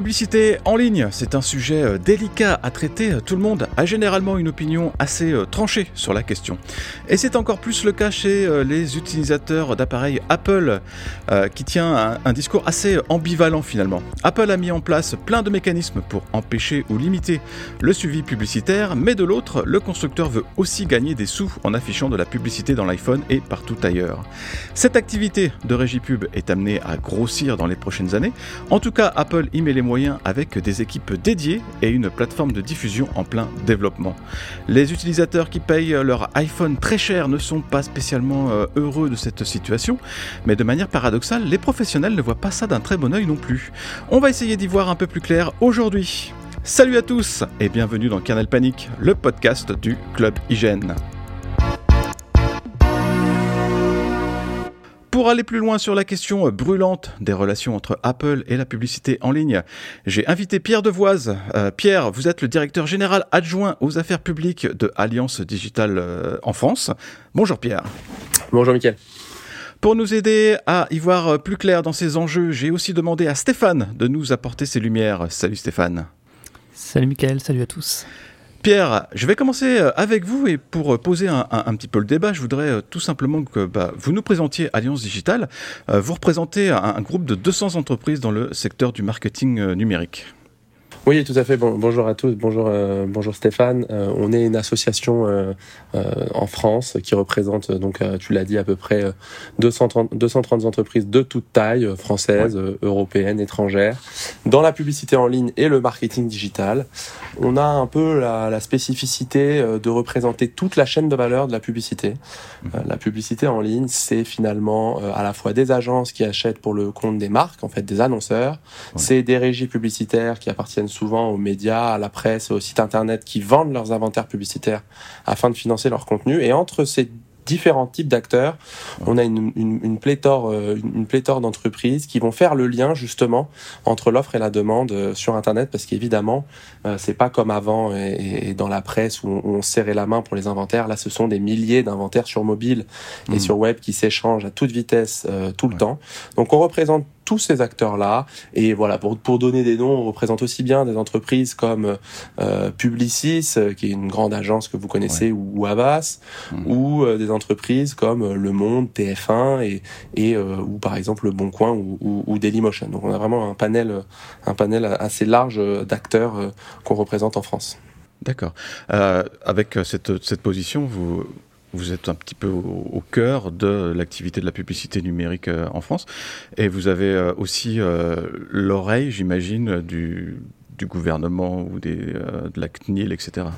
Publicité en ligne, c'est un sujet euh, délicat à traiter. Tout le monde a généralement une opinion assez euh, tranchée sur la question. Et c'est encore plus le cas chez euh, les utilisateurs d'appareils Apple, qui tient un, discours assez ambivalent finalement. Apple a mis en place plein de mécanismes pour empêcher ou limiter le suivi publicitaire, mais de l'autre, le constructeur veut aussi gagner des sous en affichant de la publicité dans l'iPhone et partout ailleurs. Cette activité de régie pub est amenée à grossir dans les prochaines années. En tout cas, Apple met les avec des équipes dédiées et une plateforme de diffusion en plein développement. Les utilisateurs qui payent leur iPhone très cher ne sont pas spécialement euh, heureux de cette situation, mais de manière paradoxale, les professionnels ne voient pas ça d'un très bon oeil non plus. On va essayer d'y voir un peu plus clair aujourd'hui. Salut à tous et bienvenue dans Canal Panique, le podcast du Club Hygiène. Pour aller plus loin sur la question brûlante des relations entre Apple et la publicité en ligne, j'ai invité Pierre Devoise. Euh, Pierre, vous êtes le directeur général adjoint aux affaires publiques de Alliance Digitale euh, en France. Bonjour Pierre. Bonjour Mickaël. Pour nous aider à y voir plus clair dans ces enjeux, j'ai aussi demandé à Stéphane de nous apporter ses lumières. Salut Stéphane. Salut Mickaël, salut à tous. Pierre, je vais commencer euh, avec vous et pour euh, poser un, petit peu le débat, je voudrais euh, tout simplement que bah, vous nous présentiez Alliance Digitale. vous représentez un, groupe de 200 entreprises dans le secteur du marketing numérique. Oui, tout à fait. bonjour à tous. Bonjour, euh, bonjour Stéphane. Euh, on est une association euh, en France qui représente, donc, tu l'as dit, à peu près 230, 230 entreprises de toute taille, françaises, européennes, étrangères, dans la publicité en ligne et le marketing digital. On a un peu la, la spécificité de représenter toute la chaîne de valeur de la publicité. Mhm. la publicité en ligne, c'est finalement à la fois des agences qui achètent pour le compte des marques, en fait, des annonceurs. C'est des régies publicitaires qui appartiennent souvent aux médias, à la presse, aux sites internet qui vendent leurs inventaires publicitaires afin de financer leur contenu. Et entre ces différents types d'acteurs. On a une, une, pléthore, euh, une, pléthore d'entreprises qui vont faire le lien justement entre l'offre et la demande euh, sur Internet, parce qu'évidemment, euh, c'est pas comme avant et, dans la presse où on, serrait la main pour les inventaires. Là, ce sont des milliers d'inventaires sur mobile et mmh. sur web qui s'échangent à toute vitesse tout le temps. Donc, on représente tous ces acteurs-là. Et voilà, pour, pour donner des noms, on représente aussi bien des entreprises comme euh, Publicis, euh, qui est une grande agence que vous connaissez, ou, ou, Avas, mmh. ou euh, des entreprises comme euh, Le Monde, TF1, et, et ou par exemple Le Bon Coin ou, ou, ou, Dailymotion. Donc on a vraiment un panel, un panel assez large d'acteurs qu'on représente en France. D'accord. avec cette, cette position, vous vous êtes un petit peu au, cœur de l'activité de la publicité numérique euh, en France. Et vous avez euh, aussi euh, l'oreille, j'imagine, du, gouvernement ou de la CNIL, etc.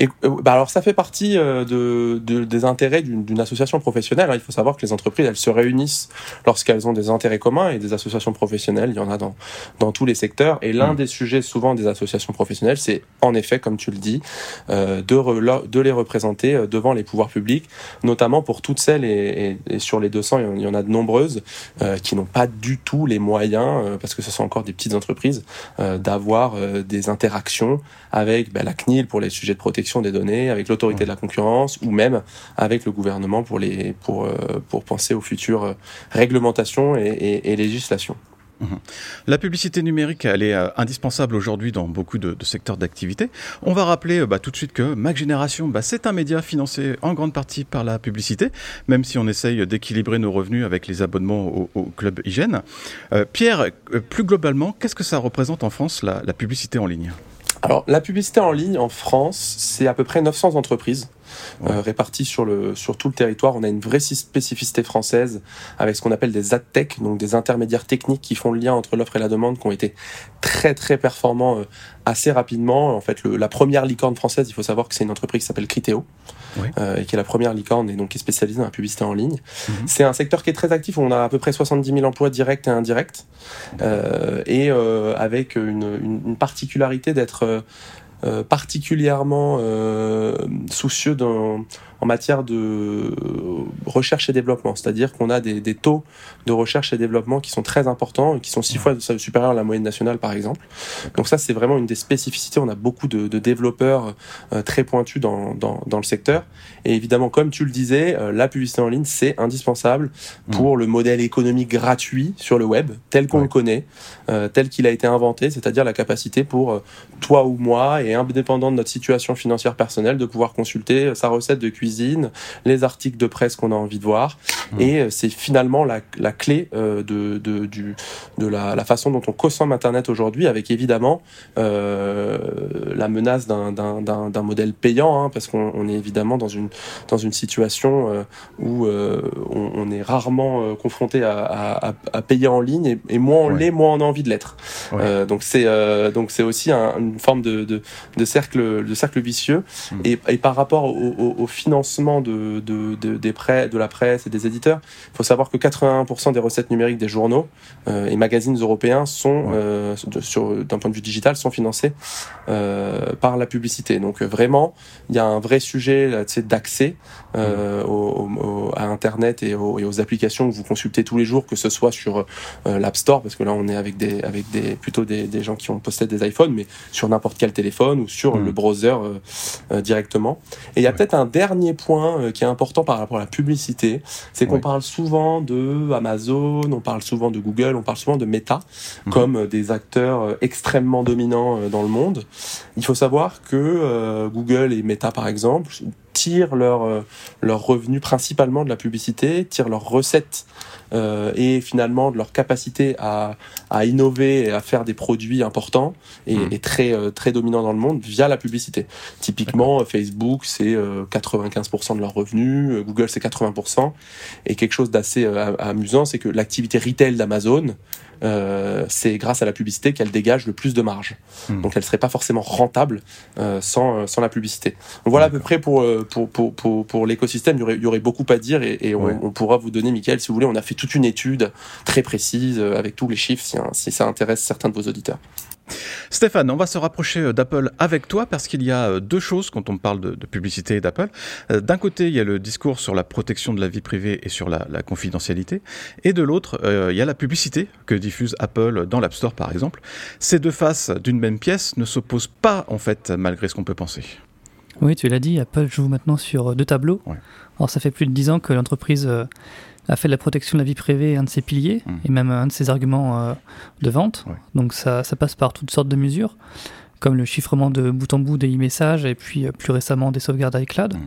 Et euh, bah alors ça fait partie euh, de, de, des intérêts d'une association professionnelle. Hein. Il faut savoir que les entreprises, elles se réunissent lorsqu'elles ont des intérêts communs et des associations professionnelles, il y en a dans, dans tous les secteurs. Et l'un mmh. des sujets souvent des associations professionnelles, c'est en effet, comme tu le dis, euh, de, de les représenter euh, devant les pouvoirs publics, notamment pour toutes celles, et, et, sur les 200, il y en a de nombreuses, euh, qui n'ont pas du tout les moyens, parce que ce sont encore des petites entreprises, d'avoir des interactions avec bah, la CNIL pour les sujets de protection des données, avec l'autorité de la concurrence ou même avec le gouvernement pour, les, pour, euh, pour penser aux futures euh, réglementations et, législations. Mhm. La publicité numérique, elle est euh, indispensable aujourd'hui dans beaucoup de, secteurs d'activité. On va rappeler bah, tout de suite que Mac Génération, bah, c'est un média financé en grande partie par la publicité, même si on essaye d'équilibrer nos revenus avec les abonnements au, club hygiène. Pierre, plus globalement, qu'est-ce que ça représente en France, la publicité en ligne? Alors, la publicité en ligne en France, c'est à peu près 900 entreprises euh, réparties sur, le, sur tout le territoire. On a une vraie spécificité française avec ce qu'on appelle des ad tech, donc des intermédiaires techniques qui font le lien entre l'offre et la demande, qui ont été très très performants euh, assez rapidement. En fait, le, la première licorne française, il faut savoir que c'est une entreprise qui s'appelle Criteo, euh, et qui est la première licorne et donc qui est spécialisée dans la publicité en ligne. Mhm. C'est un secteur qui est très actif. On a à peu près 70 000 emplois directs et indirects, euh, et euh, avec une, une, une particularité d'être euh, particulièrement euh, soucieux d'un en matière de recherche et développement, c'est-à-dire qu'on a des, des, taux de recherche et développement qui sont très importants et qui sont six fois supérieurs à la moyenne nationale, par exemple. Donc ça, c'est vraiment une des spécificités. On a beaucoup de, de développeurs euh, très pointus dans, dans, dans, le secteur. Et évidemment, comme tu le disais, euh, la publicité en ligne, c'est indispensable mmh. pour le modèle économique gratuit sur le web, tel qu'on le connaît, euh, tel qu'il a été inventé, c'est-à-dire la capacité pour toi ou moi, et indépendant de notre situation financière personnelle, de pouvoir consulter sa recette de cuisine, les articles de presse qu'on a envie de voir. Mmh. Et c'est finalement la, la clé de, de, du, de la, la, façon dont on consomme Internet aujourd'hui, avec évidemment euh, la menace d'un modèle payant, hein, parce qu'on est évidemment dans une, dans une situation euh, où euh, on, on, est rarement euh, confronté à, à, à, payer en ligne, et, et moins on ouais. l'est, moins on a envie de l'être. Ouais. Euh, donc c'est donc c'est aussi un, une forme de, de, de, cercle, de cercle vicieux. Mmh. Et, et, par rapport au, au, au financement de, de, de, des prêts, de la presse et des éditeurs, il faut savoir que 81% des recettes numériques des journaux et magazines européens sont, ouais. d'un point de vue digital, sont financés euh, par la publicité. Donc vraiment, il y a un vrai sujet d'accès euh, au, au, à Internet et aux, et aux, applications que vous consultez tous les jours, que ce soit sur euh, l'App Store, parce que là on est avec des, avec des plutôt des, des gens qui ont posté des iPhones, mais sur n'importe quel téléphone ou sur mmh. le browser euh, directement. Et il y a peut-être un dernier point qui est important par rapport à la publicité, c'est qu'on parle souvent de Amazon, on parle souvent de Google, on parle souvent de Meta mmh. comme des acteurs extrêmement dominants dans le monde. Il faut savoir que euh, Google et Meta, par exemple, tirent leurs euh, leur revenus principalement de la publicité, tirent leurs recettes euh, et finalement de leur capacité à, à, innover et à faire des produits importants et, mmh. et très, euh, très dominants dans le monde via la publicité. Typiquement, Facebook, c'est 95% de leurs revenus, Google, c'est 80%. Et quelque chose d'assez amusant, c'est que l'activité retail d'Amazon, euh, c'est grâce à la publicité qu'elle dégage le plus de marge. Mmh. Donc elle serait pas forcément rentable euh, sans, sans la publicité. Donc voilà à peu près pour, pour, pour, pour, pour l'écosystème. Il, il, y aurait beaucoup à dire et, et ouais. on, on, pourra vous donner, Michael, si vous voulez, on a fait toute une étude très précise avec tous les chiffres si, si ça intéresse certains de vos auditeurs. Stéphane, on va se rapprocher euh, d'Apple avec toi parce qu'il y a euh, deux choses quand on parle de, de publicité d'Apple. Euh, d'un côté, il y a le discours sur la protection de la vie privée et sur la, la confidentialité, et de l'autre, euh, il y a la publicité que diffuse Apple dans l'App Store par exemple. Ces deux faces d'une même pièce ne s'opposent pas en fait malgré ce qu'on peut penser. Oui, tu l'as dit, Apple joue maintenant sur deux tableaux. Ouais. Alors ça fait plus de dix ans que l'entreprise a fait de la protection de la vie privée un de ses piliers mmh. et même un de ses arguments euh, de vente. Ouais. Donc ça, ça, passe par toutes sortes de mesures, comme le chiffrement de bout en bout des e-messages et puis euh, plus récemment des sauvegardes iCloud. Mmh.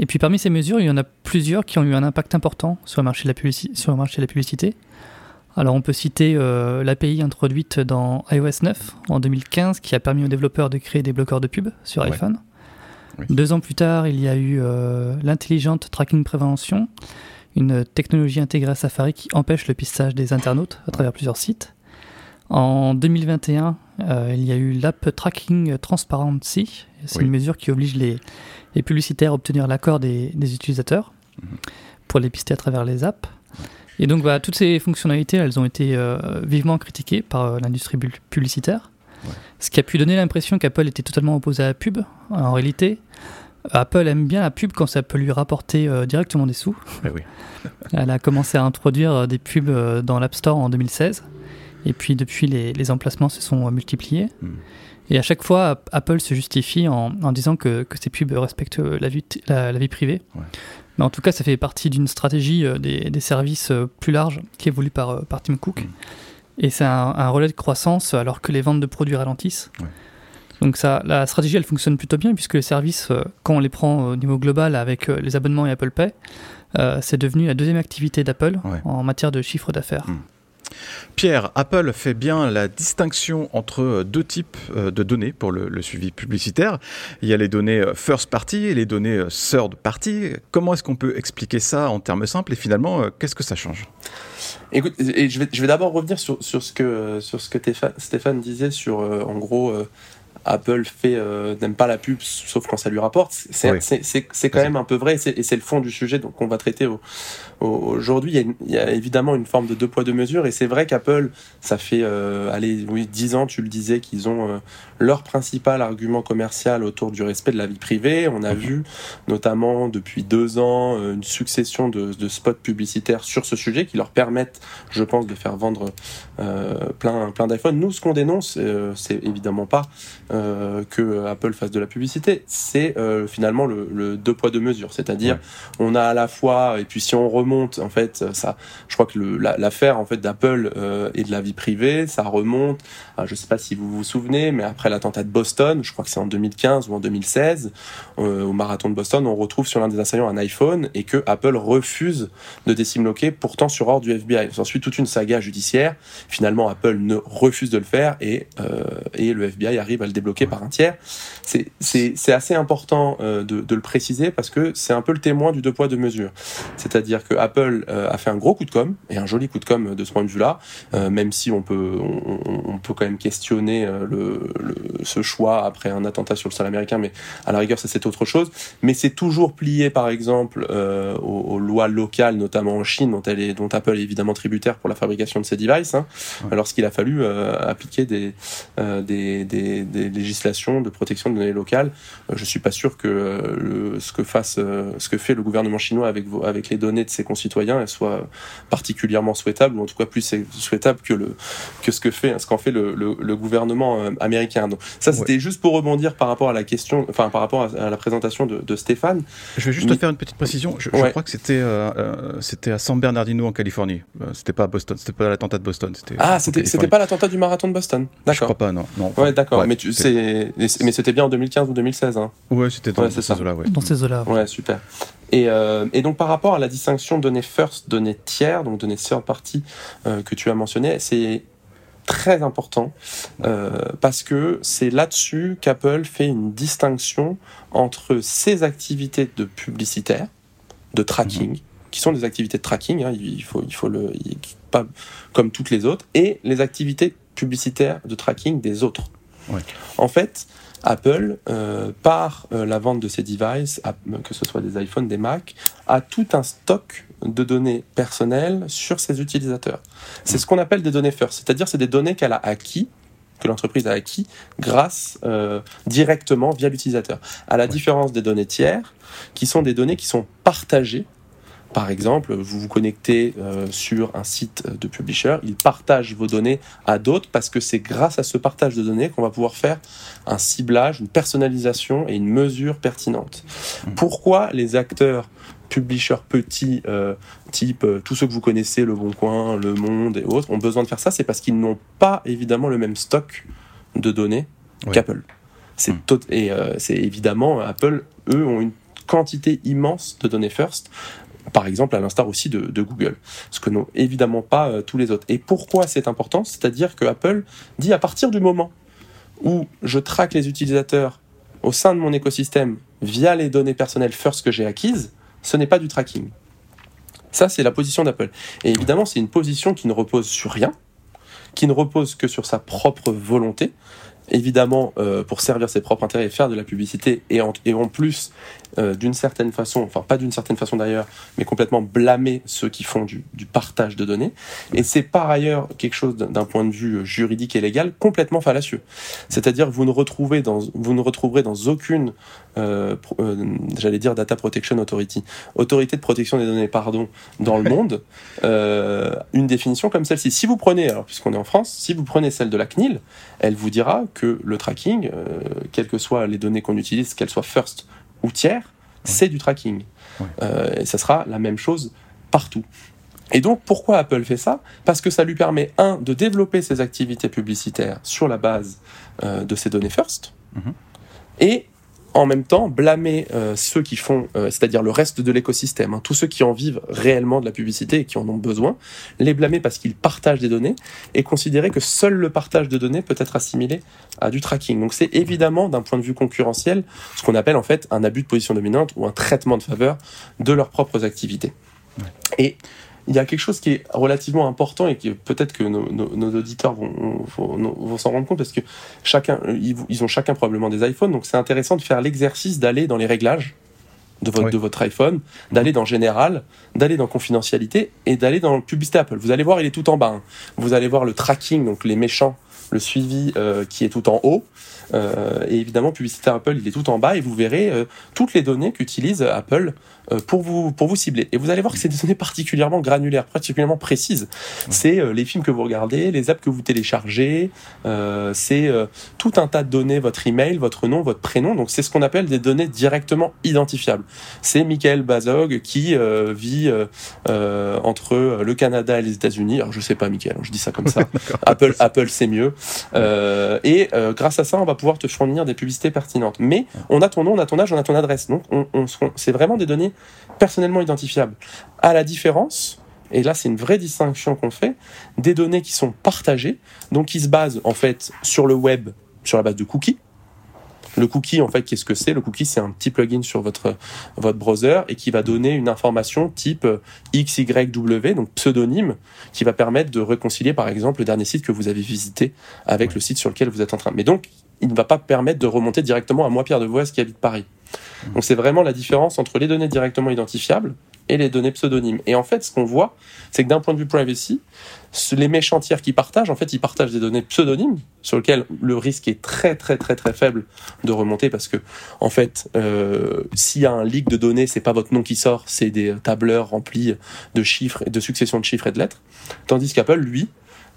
Et puis parmi ces mesures, il y en a plusieurs qui ont eu un impact important sur le marché de la, sur le marché de la publicité. Alors on peut citer euh, l'API introduite dans iOS 9 en 2015 qui a permis aux développeurs de créer des bloqueurs de pub sur ouais. iPhone. Oui. Deux ans plus tard, il y a eu euh, l'intelligente tracking prévention une technologie intégrée à Safari qui empêche le pistage des internautes à travers plusieurs sites. En 2021, euh, il y a eu l'App Tracking Transparency. C'est oui. une mesure qui oblige les, les publicitaires à obtenir l'accord des, des, utilisateurs mmh. pour les pister à travers les apps. Et donc, bah, toutes ces fonctionnalités, elles ont été euh, vivement critiquées par euh, l'industrie publicitaire, ouais. ce qui a pu donner l'impression qu'Apple était totalement opposé à la pub. En réalité, Apple aime bien la pub quand ça peut lui rapporter euh, directement des sous. Oui. Elle a commencé à introduire euh, des pubs euh, dans l'App Store en 2016. Et puis depuis, les, les emplacements se sont multipliés. Mm. Et à chaque fois, Apple se justifie en, en disant que, que, ces pubs respectent la vie, la, la vie privée. Ouais. Mais en tout cas, ça fait partie d'une stratégie des, des, services plus large qui est voulue par, par Tim Cook. Mm. Et c'est un, un, relais de croissance alors que les ventes de produits ralentissent. Ouais. Donc ça, la stratégie, elle fonctionne plutôt bien puisque les services, euh, quand on les prend au niveau global avec euh, les abonnements et Apple Pay, euh, c'est devenu la deuxième activité d'Apple ouais. en matière de chiffre d'affaires. Mmh. Pierre, Apple fait bien la distinction entre deux types de données pour le, le, suivi publicitaire. Il y a les données first party et les données third party. Comment est-ce qu'on peut expliquer ça en termes simples? Et finalement, qu'est-ce que ça change? Écoute, et je vais, je vais d'abord revenir sur, sur, ce que, sur ce que Stéphane disait sur, en gros, Apple fait euh, n'aime pas la pub sauf quand ça lui rapporte. C'est quand même un peu vrai et c'est le fond du sujet qu'on va traiter aujourd'hui. Il, il, y a évidemment une forme de deux poids deux mesures et c'est vrai qu'Apple, ça fait euh, allez oui dix ans, tu le disais, qu'ils ont euh, leur principal argument commercial autour du respect de la vie privée. On a mhm. vu notamment depuis deux ans euh, une succession de, de, spots publicitaires sur ce sujet qui leur permettent, je pense, de faire vendre plein plein d'iPhones. Nous, ce qu'on dénonce, c'est évidemment pas euh, que Apple fasse de la publicité, c'est euh, finalement le, le, deux poids deux mesures. C'est-à-dire, on a à la fois, et puis si on remonte, en fait, ça, je crois que l'affaire en fait d'Apple euh, et de la vie privée, ça remonte. À, je sais pas si vous vous souvenez, mais après l'attentat de Boston, je crois que c'est en 2015 ou en 2016, euh, au marathon de Boston, on retrouve sur l'un des assaillants un iPhone et que Apple refuse de décimloquer, pourtant sur ordre du FBI. Ensuite, toute une saga judiciaire. Finalement, Apple ne refuse de le faire et et le FBI arrive à le débloqué par un tiers. C'est assez important euh, de, de, le préciser parce que c'est un peu le témoin du deux poids deux mesures. C'est-à-dire que Apple euh, a fait un gros coup de com et un joli coup de com de ce point de vue-là, euh, même si on peut on, on, peut quand même questionner le, le, ce choix après un attentat sur le sol américain, mais à la rigueur ça c'est autre chose. Mais c'est toujours plié par exemple aux, aux, lois locales, notamment en Chine, dont, elle est, dont Apple est évidemment tributaire pour la fabrication de ses devices, hein, lorsqu'il a fallu appliquer des, des, des, des législation de protection de données locales. Euh, je suis pas sûr que euh, ce que fasse, euh, ce que fait le gouvernement chinois avec avec les données de ses concitoyens, soit particulièrement souhaitable ou en tout cas plus souhaitable que le que ce que fait ce qu'en fait le, le, gouvernement américain. Donc ça c'était juste pour rebondir par rapport à la question, enfin par rapport à, la présentation de, de, Stéphane. Je vais juste te faire une petite précision. Je, crois que c'était c'était à San Bernardino en Californie. c'était pas à Boston, c'était pas l'attentat de Boston. Ah c'était pas l'attentat du marathon de Boston. D'accord. Je crois pas non. non ouais d'accord. mais tu, mais c'était bien en 2015 ou 2016. Hein. Ouais, c'était dans, ces eaux-là. Ouais. Dans ces eaux-là. Ouais, super. Et, euh, et, donc par rapport à la distinction données first, données tiers, donc données third party euh, que tu as mentionné, c'est très important euh, parce que c'est là-dessus qu'Apple fait une distinction entre ses activités de publicitaire, de tracking, mhm. qui sont des activités de tracking, hein, il faut, il faut le, pas comme toutes les autres, et les activités publicitaires de tracking des autres. En fait, Apple, euh, par euh, la vente de ses devices, que ce soit des iPhones, des Mac, a tout un stock de données personnelles sur ses utilisateurs. C'est ce qu'on appelle des données first, c'est-à-dire c'est des données qu'elle a acquis que l'entreprise a acquis grâce euh, directement via l'utilisateur. À la différence des données tiers, qui sont des données qui sont partagées par exemple, vous vous connectez euh, sur un site de publisher, il partage vos données à d'autres parce que c'est grâce à ce partage de données qu'on va pouvoir faire un ciblage, une personnalisation et une mesure pertinente. Mmh. Pourquoi les acteurs publishers petits, euh, type euh, tous ceux que vous connaissez, Le Bon Coin, Le Monde et autres, ont besoin de faire ça C'est parce qu'ils n'ont pas évidemment le même stock de données qu'Apple. C'est mmh. et c'est évidemment Apple, eux, ont une quantité immense de données first par exemple à l'instar aussi de, Google, ce que n'ont évidemment pas euh, tous les autres. Et pourquoi c'est important? C'est-à-dire que Apple dit à partir du moment où je traque les utilisateurs au sein de mon écosystème via les données personnelles first que j'ai acquises, ce n'est pas du tracking. Ça, c'est la position d'Apple. Et évidemment, c'est une position qui ne repose sur rien, qui ne repose que sur sa propre volonté, évidemment euh, pour servir ses propres intérêts et faire de la publicité et en, et en plus euh, d'une certaine façon, enfin pas d'une certaine façon d'ailleurs, mais complètement blâmer ceux qui font du, du partage de données. Et c'est par ailleurs quelque chose d'un point de vue juridique et légal complètement fallacieux. C'est-à-dire vous ne retrouvez dans vous ne retrouverez dans aucune euh, euh, j'allais dire Data Protection Authority, autorité de protection des données, pardon, dans le monde, euh, une définition comme celle-ci. Si vous prenez, alors puisqu'on est en France, si vous prenez celle de la CNIL, elle vous dira que le tracking, quelles que soient les données qu'on utilise, qu'elles soient first ou tiers, c'est du tracking. et ça sera la même chose partout. Et donc, pourquoi Apple fait ça? Parce que ça lui permet, un, de développer ses activités publicitaires sur la base de ces données first, mhm. et en même temps blâmer euh, ceux qui font, euh, c'est-à-dire le reste de l'écosystème, hein, tous ceux qui en vivent réellement de la publicité et qui en ont besoin, les blâmer parce qu'ils partagent des données et considérer que seul le partage de données peut être assimilé à du tracking. Donc c'est évidemment d'un point de vue concurrentiel ce qu'on appelle en fait un abus de position dominante ou un traitement de faveur de leurs propres activités. Et il y a quelque chose qui est relativement important et qui peut-être que nos, auditeurs vont, vont, s'en rendre compte parce que chacun, ils, ont chacun probablement des iPhones, donc c'est intéressant de faire l'exercice d'aller dans les réglages de votre, de votre iPhone, d'aller dans Général, d'aller dans Confidentialité et d'aller dans Publicité Apple. Vous allez voir, il est tout en bas. Hein. Vous allez voir le tracking, donc les méchants, le suivi euh, qui est tout en haut. Euh, et évidemment, Publicité Apple, il est tout en bas et vous verrez euh, toutes les données qu'utilise Apple pour vous, pour vous cibler. Et vous allez voir que c'est des données particulièrement granulaires, particulièrement précises. C'est euh, les films que vous regardez, les apps que vous téléchargez, euh, c'est tout un tas de données, votre email, votre nom, votre prénom. Donc c'est ce qu'on appelle des données directement identifiables. C'est Michael Bazog qui vit entre le Canada et les États-Unis. Alors je sais pas, Michael, je dis ça comme ça. Apple, Apple, c'est mieux. et grâce à ça, on va pouvoir te fournir des publicités pertinentes. Mais on a ton nom, on a ton âge, on a ton adresse. Donc on, on c'est vraiment des données personnellement identifiables. À la différence, et là c'est une vraie distinction qu'on fait, des données qui sont partagées, donc qui se basent en fait sur le web, sur la base de cookies. Le cookie, en fait, qu'est-ce que c'est? Le cookie, c'est un petit plugin sur votre, votre browser et qui va donner une information type XYW, donc pseudonyme, qui va permettre de réconcilier, par exemple, le dernier site que vous avez visité avec le site sur lequel vous êtes en train. Mais donc, il ne va pas permettre de remonter directement à moi, Pierre de Voise, qui habite Paris. Donc c'est vraiment la différence entre les données directement identifiables et les données pseudonymes. Et en fait, ce qu'on voit, c'est que d'un point de vue privacy, les méchants tiers qui partagent, en fait, ils partagent des données pseudonymes sur lesquelles le risque est très très très très faible de remonter parce que, en fait, euh, s'il y a un leak de données, c'est pas votre nom qui sort, c'est des tableurs remplis de chiffres et de successions de chiffres et de lettres. Tandis qu'Apple, lui,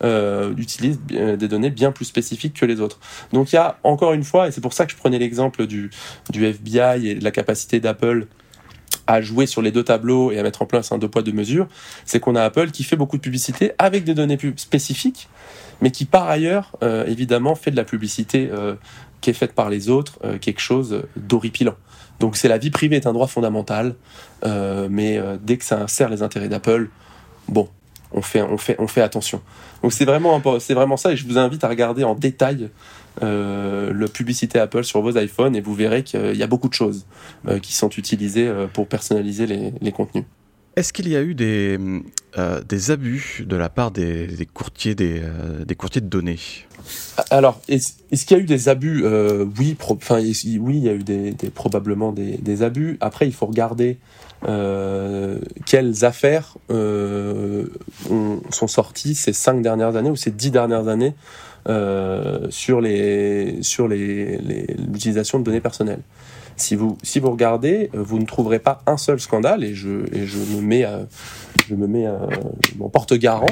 euh, utilise euh, des données bien plus spécifiques que les autres. Donc il y a encore une fois, et c'est pour ça que je prenais l'exemple du, FBI et de la capacité d'Apple à jouer sur les deux tableaux et à mettre en place un deux poids deux mesures, c'est qu'on a Apple qui fait beaucoup de publicité avec des données spécifiques, mais qui par ailleurs euh, évidemment fait de la publicité euh, qui est faite par les autres quelque chose d'horripilant. Donc c'est la vie privée est un droit fondamental, mais dès que ça sert les intérêts d'Apple, bon, on fait, on fait, on fait attention. Donc c'est vraiment, c'est vraiment ça, et je vous invite à regarder en détail euh, le publicité Apple sur vos iPhones, et vous verrez qu'il y a beaucoup de choses euh, qui sont utilisées euh, pour personnaliser les, contenus. Est-ce qu'il y a eu des, des abus de la part des, courtiers, des, des, courtiers de données? Alors, est-ce, qu'il y a eu des abus? Oui, enfin, oui, il y a eu des, probablement des, abus. Après, il faut regarder euh, quelles affaires euh, sont sorties ces cinq dernières années ou ces dix dernières années euh, sur sur les, l'utilisation de données personnelles. Si vous si vous regardez, vous ne trouverez pas un seul scandale et je et je me mets je me mets mon porte-garant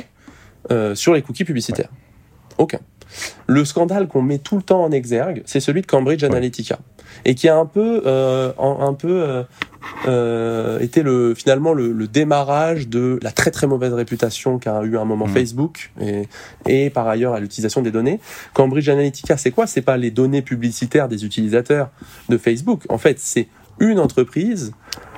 sur les cookies publicitaires. Aucun. Le scandale qu'on met tout le temps en exergue, c'est celui de Cambridge Analytica et qui a un peu un peu euh, était le, finalement le, démarrage de la très très mauvaise réputation qu'a eu à un moment mm. Facebook et, et par ailleurs à l'utilisation des données. Cambridge Analytica, c'est quoi? C'est pas les données publicitaires des utilisateurs de Facebook. En fait, c'est une entreprise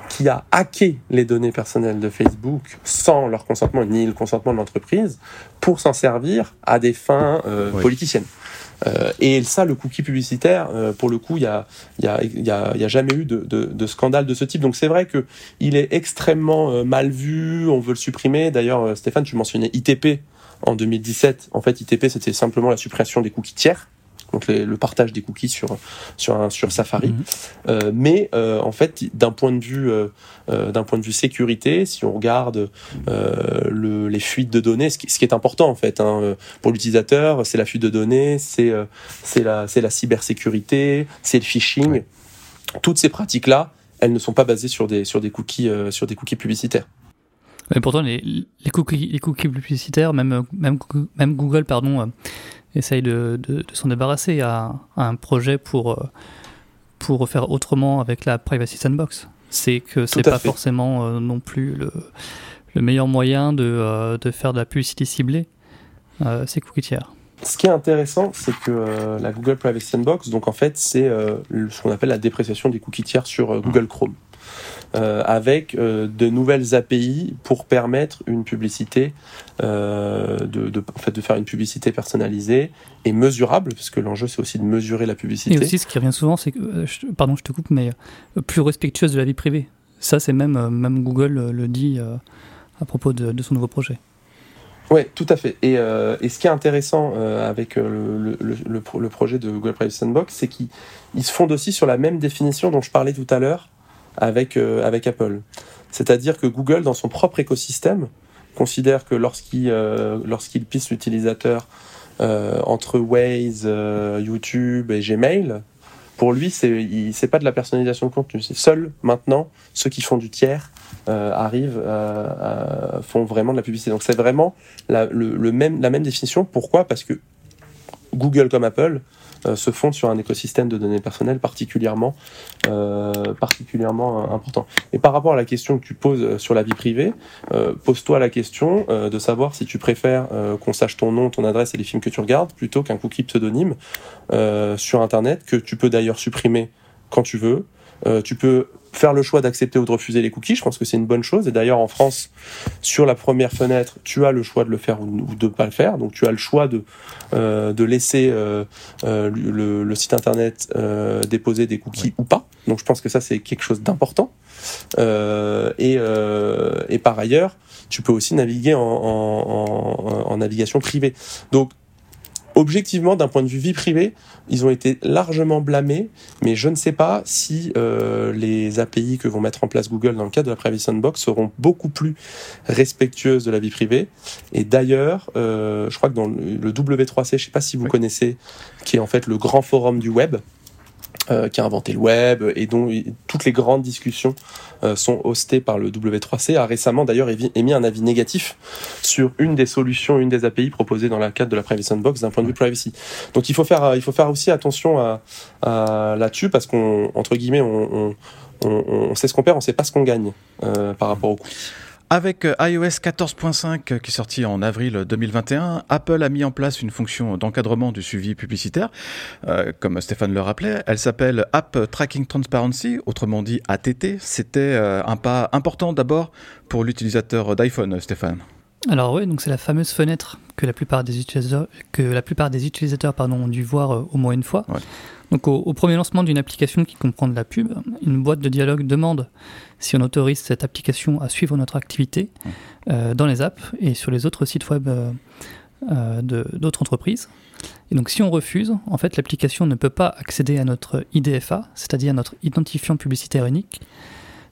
qui a hacké les données personnelles de Facebook sans leur consentement ni le consentement de l'entreprise pour s'en servir à des fins euh, politiciennes. Euh, et ça, le cookie publicitaire, euh, pour le coup, il n'y a, y a, y a, y a, jamais eu de, de, de, scandale de ce type. Donc c'est vrai que il est extrêmement euh, mal vu, on veut le supprimer. D'ailleurs, Stéphane, tu mentionnais ITP en 2017. En fait, ITP, c'était simplement la suppression des cookies tiers donc le partage des cookies sur sur sur Safari. Mhm. Euh, mais euh, en fait, d'un point de vue euh, d'un point de vue sécurité, si on regarde le, les fuites de données, ce qui, ce qui est important en fait hein, pour l'utilisateur, c'est la fuite de données, c'est c'est la c'est la cybersécurité, c'est le phishing. Toutes ces pratiques là, elles ne sont pas basées sur des sur des cookies sur des cookies publicitaires. Mais pourtant, les, les, cookies, les cookies publicitaires, même, même, même Google, pardon, essaye de, de, s'en débarrasser à, un projet pour, euh, pour faire autrement avec la Privacy Sandbox. C'est que c'est pas forcément euh, non plus le, le, meilleur moyen de, euh, de, faire de la publicité ciblée. c'est cookie tiers. Ce qui est intéressant, c'est que la Google Privacy Sandbox, donc en fait, c'est ce qu'on appelle la dépréciation des cookies tiers sur Google Chrome. Euh, avec euh, de nouvelles API pour permettre une publicité, euh, de, de, en fait, de faire une publicité personnalisée et mesurable, parce que l'enjeu c'est aussi de mesurer la publicité. Et aussi, ce qui revient souvent, c'est que, pardon, je te coupe, mais plus respectueuse de la vie privée. Ça, c'est même, même Google le dit à propos de, son nouveau projet. Oui, tout à fait. Et, ce qui est intéressant avec le, le, projet de Google Privacy Sandbox, c'est qu'ils se fondent aussi sur la même définition dont je parlais tout à l'heure avec, avec Apple. C'est-à-dire que Google, dans son propre écosystème, considère que lorsqu'il lorsqu'il pisse l'utilisateur entre Waze, YouTube et Gmail, pour lui, c'est pas de la personnalisation de contenu. C'est seul maintenant ceux qui font du tiers euh, arrivent, euh, font vraiment de la publicité. Donc c'est vraiment la, le, même, la même définition. Pourquoi? Parce que Google comme Apple euh, se fondent sur un écosystème de données personnelles particulièrement, euh, particulièrement important. Et par rapport à la question que tu poses euh, sur la vie privée, pose-toi la question de savoir si tu préfères qu'on sache ton nom, ton adresse et les films que tu regardes plutôt qu'un cookie pseudonyme sur Internet que tu peux d'ailleurs supprimer quand tu veux. Tu peux faire le choix d'accepter ou de refuser les cookies. Je pense que c'est une bonne chose. Et d'ailleurs, en France, sur la première fenêtre, tu as le choix de le faire ou de ne pas le faire. Donc, tu as le choix de, euh, de laisser euh, euh le, le, site internet euh, déposer des cookies ou pas. Donc, je pense que ça, c'est quelque chose d'important. Euh, et, et, par ailleurs, tu peux aussi naviguer en, en, en, en navigation privée. Donc, objectivement, d'un point de vue vie privée, ils ont été largement blâmés, mais je ne sais pas si euh, les API que vont mettre en place Google dans le cadre de la Privacy Sandbox seront beaucoup plus respectueuses de la vie privée. Et d'ailleurs, euh, je crois que dans le W3C, je ne sais pas si vous connaissez, qui est en fait le grand forum du web, euh, qui a inventé le web et dont toutes les grandes discussions euh, sont hostées par le W3C, a récemment d'ailleurs émis un avis négatif sur une des solutions, une des API proposées dans le cadre de la Privacy Sandbox d'un point de vue privacy. Donc il faut faire, euh, il faut faire aussi attention là-dessus parce qu'on, guillemets, on, sait ce qu'on perd, on sait pas ce qu'on gagne par rapport au coût. Avec euh, iOS 14.5 qui est sorti en avril 2021, Apple a mis en place une fonction d'encadrement du suivi publicitaire, euh, comme Stéphane le rappelait. Elle s'appelle App Tracking Transparency, autrement dit ATT. C'était euh, un pas important d'abord pour l'utilisateur d'iPhone, Stéphane. Alors oui, donc c'est la fameuse fenêtre que la plupart des utilisateurs, que la plupart des utilisateurs pardon, ont dû voir au moins une fois. Donc au, premier lancement d'une application qui comprend de la pub, une boîte de dialogue demande si on autorise cette application à suivre notre activité euh, dans les apps et sur les autres sites web euh, euh, d'autres entreprises. Et donc si on refuse, en fait l'application ne peut pas accéder à notre IDFA, c'est-à-dire à notre identifiant publicitaire unique.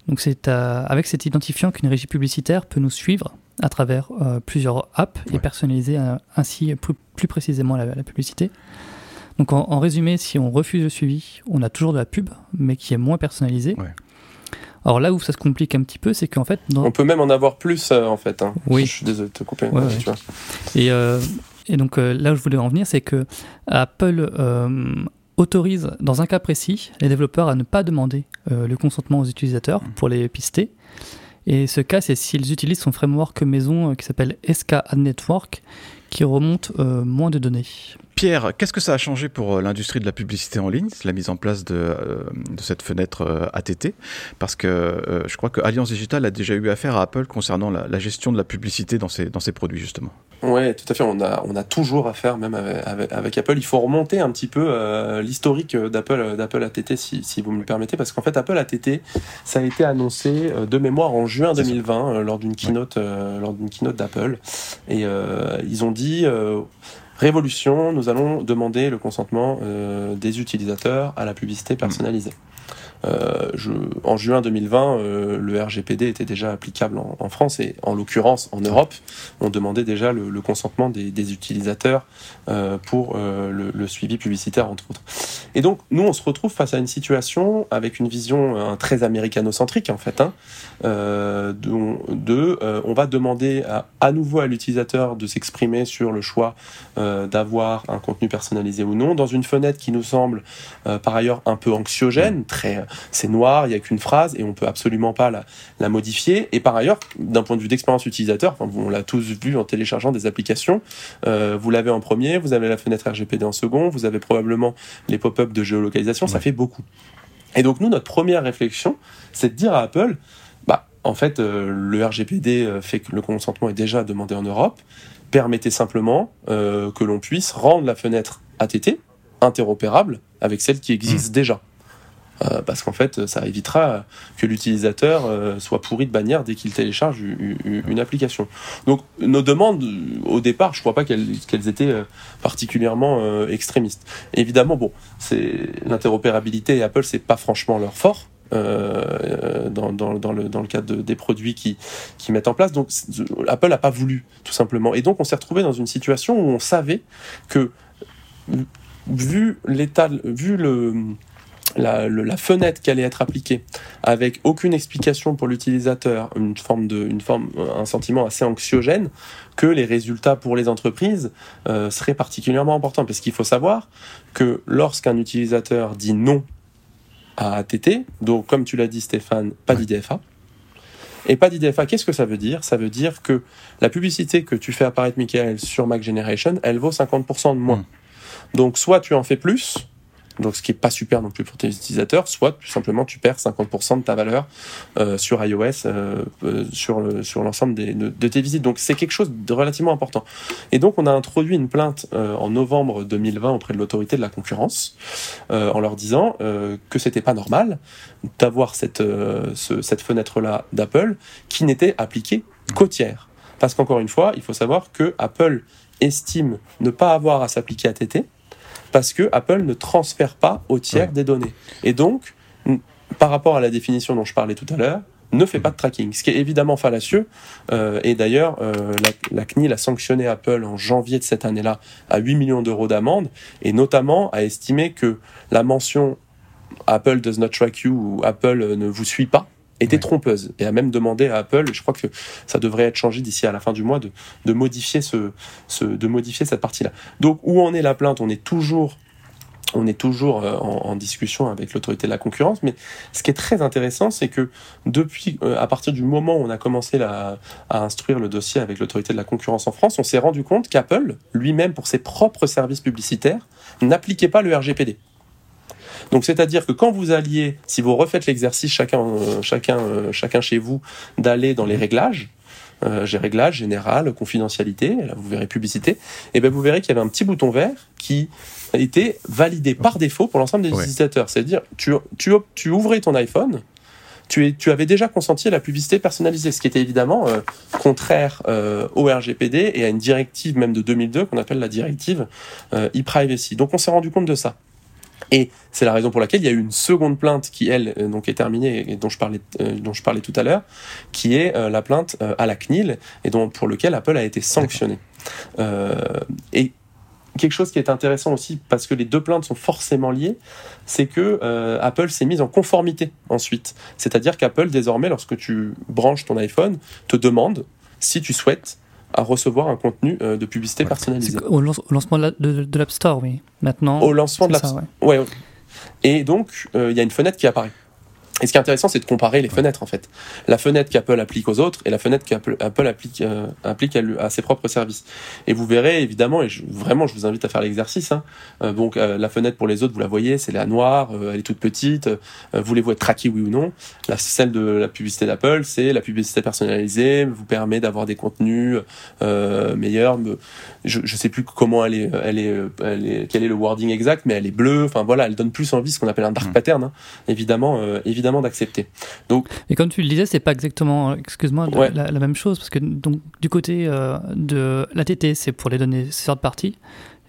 Donc c'est avec cet identifiant qu'une régie publicitaire peut nous suivre à travers plusieurs apps et personnaliser ainsi plus, précisément la publicité. Donc en, résumé, si on refuse le suivi, on a toujours de la pub, mais qui est moins personnalisée. Alors là où ça se complique un petit peu, c'est qu'en fait... On peut même en avoir plus, euh, en fait. Hein. Oui. Je suis désolé de te couper. Et, euh, et, donc euh, là où je voulais en venir, c'est que Apple autorise, dans un cas précis, les développeurs à ne pas demander le consentement aux utilisateurs mmh. pour les pister. Et ce cas, c'est s'ils utilisent son framework maison qui s'appelle SK Ad Network, qui remonte moins de données. Pierre, qu'est-ce que ça a changé pour euh, l'industrie de la publicité en ligne, la mise en place de, euh, cette fenêtre euh, ATT Parce que je crois que Alliance Digital a déjà eu affaire à Apple concernant la, gestion de la publicité dans ses, dans ses produits, justement. Oui, tout à fait. On a, on a toujours affaire, même avec, Apple. Il faut remonter un petit peu l'historique d'Apple, d'Apple ATT, si, si, vous me le permettez, parce qu'en fait, Apple ATT, ça a été annoncé de mémoire en juin 2020 lors d'une keynote, lors d'une keynote d'Apple, et ils ont dit Révolution, nous allons demander le consentement euh, des utilisateurs à la publicité personnalisée. Je, en juin 2020, euh, le RGPD était déjà applicable en, France et en l'occurrence en Europe, on demandait déjà le, consentement des, utilisateurs euh, pour euh, le, suivi publicitaire entre autres. Et donc nous, on se retrouve face à une situation avec une vision euh, très américano-centrique en fait, hein, de, on va demander à nouveau à l'utilisateur de s'exprimer sur le choix d'avoir un contenu personnalisé ou non dans une fenêtre qui nous semble par ailleurs un peu anxiogène, très c'est noir, il n'y a qu'une phrase et on peut absolument pas la, modifier. Et par ailleurs, d'un point de vue d'expérience utilisateur, enfin, on l'a tous vu en téléchargeant des applications, euh, vous l'avez en premier, vous avez la fenêtre RGPD en second, vous avez probablement les pop-up de géolocalisation, ça fait beaucoup. Et donc nous, notre première réflexion, c'est de dire à Apple, bah, en fait, euh, le RGPD euh, fait que le consentement est déjà demandé en Europe. Permettez simplement que l'on puisse rendre la fenêtre ATT interopérable avec celle qui existe mmh. déjà. Euh, parce qu'en fait, ça évitera que l'utilisateur euh, soit pourri de bannière dès qu'il télécharge une, application. Donc, nos demandes, au départ, je ne crois pas qu'elles étaient particulièrement extrémistes. évidemment, bon, c'est l'interopérabilité et Apple, c'est pas franchement leur fort. dans, dans, le, dans le cadre des produits qui, qui mettent en place. Donc Apple n'a pas voulu, tout simplement. Et donc on s'est retrouvé dans une situation où on savait que vu l'état, vu le, la, la, fenêtre qui allait être appliquée, avec aucune explication pour l'utilisateur, une forme de, une forme, un sentiment assez anxiogène, que les résultats pour les entreprises euh, seraient particulièrement importants. Parce qu'il faut savoir que lorsqu'un utilisateur dit non à ATT, donc comme tu l'as dit Stéphane, pas d'IDFA, et pas d'IDFA, qu'est-ce que ça veut dire? Ça veut dire que la publicité que tu fais apparaître, Michael, sur Mac Generation, elle vaut 50% de moins. Mmh. Donc soit tu en fais plus, donc ce qui est pas super non plus pour tes utilisateurs, soit tout simplement tu perds 50% de ta valeur euh, sur iOS, euh, euh, sur le, sur l'ensemble de, tes visites. Donc c'est quelque chose de relativement important. Et donc on a introduit une plainte en novembre 2020 auprès de l'autorité de la concurrence en leur disant que c'était pas normal d'avoir cette cette fenêtre là d'Apple qui n'était appliquée qu'aux tiers. Parce qu'encore une fois, il faut savoir que Apple estime ne pas avoir à s'appliquer à TT parce que Apple ne transfère pas au tiers des données. Et donc, par rapport à la définition dont je parlais tout à l'heure, ne fait pas de tracking, ce qui est évidemment fallacieux. Euh, et d'ailleurs, euh, la, CNIL a sanctionné Apple en janvier de cette année-là à 8 millions d'euros d'amende, et notamment a estimé que la mention Apple does not track you ou Apple ne vous suit pas était trompeuse et a même demandé à Apple, je crois que ça devrait être changé d'ici à la fin du mois, de, de modifier, ce, ce, de modifier cette partie-là. Donc où en est la plainte? On est toujours on est toujours euh, en, discussion avec l'autorité de la concurrence, mais ce qui est très intéressant, c'est que depuis, euh, à partir du moment où on a commencé à instruire le dossier avec l'autorité de la concurrence en France, on s'est rendu compte qu'Apple, lui-même, pour ses propres services publicitaires, n'appliquait pas le RGPD. Donc c'est-à-dire que quand vous alliez, si vous refaites l'exercice chacun, euh, chacun, euh, chacun chez vous, d'aller dans les réglages, euh, j'ai réglage général, confidentialité, là vous verrez publicité, et ben vous verrez qu'il y avait un petit bouton vert qui était validé par défaut pour l'ensemble des utilisateurs. C'est-à-dire tu, tu, tu ouvrais ton iPhone, tu, es, tu avais déjà consenti à la publicité personnalisée, ce qui était évidemment contraire au RGPD et à une directive même de 2002 qu'on appelle la directive e-privacy. Donc on s'est rendu compte de ça. Et c'est la raison pour laquelle il y a eu une seconde plainte qui, elle, euh, donc est terminée et dont je parlais, euh, dont je parlais tout à l'heure, qui est euh, la plainte à la CNIL et dont, pour lequel Apple a été sanctionné. et quelque chose qui est intéressant aussi, parce que les deux plaintes sont forcément liées, c'est que Apple s'est mise en conformité ensuite. C'est-à-dire qu'Apple, désormais, lorsque tu branches ton iPhone, te demande si tu souhaites à recevoir un contenu euh, de publicité personnalisé. Au, lancement de, l'App Store, oui. Maintenant. Au lancement de l'App Store. Ouais. Et donc, euh, il y a une fenêtre qui apparaît. Et ce qui est intéressant, c'est de comparer les fenêtres en fait. La fenêtre qu'Apple applique aux autres et la fenêtre qu'Apple Apple applique, euh, applique à, ses propres services. Et vous verrez évidemment, et vraiment je vous invite à faire l'exercice, hein, euh, donc euh, la fenêtre pour les autres, vous la voyez, c'est la noire, elle est toute petite, voulez-vous être traqué oui ou non la, Celle de la publicité d'Apple, c'est la publicité personnalisée, vous permet d'avoir des contenus meilleurs. Je, je sais plus comment elle est, elle est, elle est, quel est le wording exact, mais elle est bleue, enfin voilà, elle donne plus envie, ce qu'on appelle un dark hmm. pattern, hein. évidemment, évidemment d'accepter. Donc, et comme tu le disais, c'est pas exactement, excuse-moi, la, même chose parce que donc du côté euh, de l'ATT, c'est pour les données third party,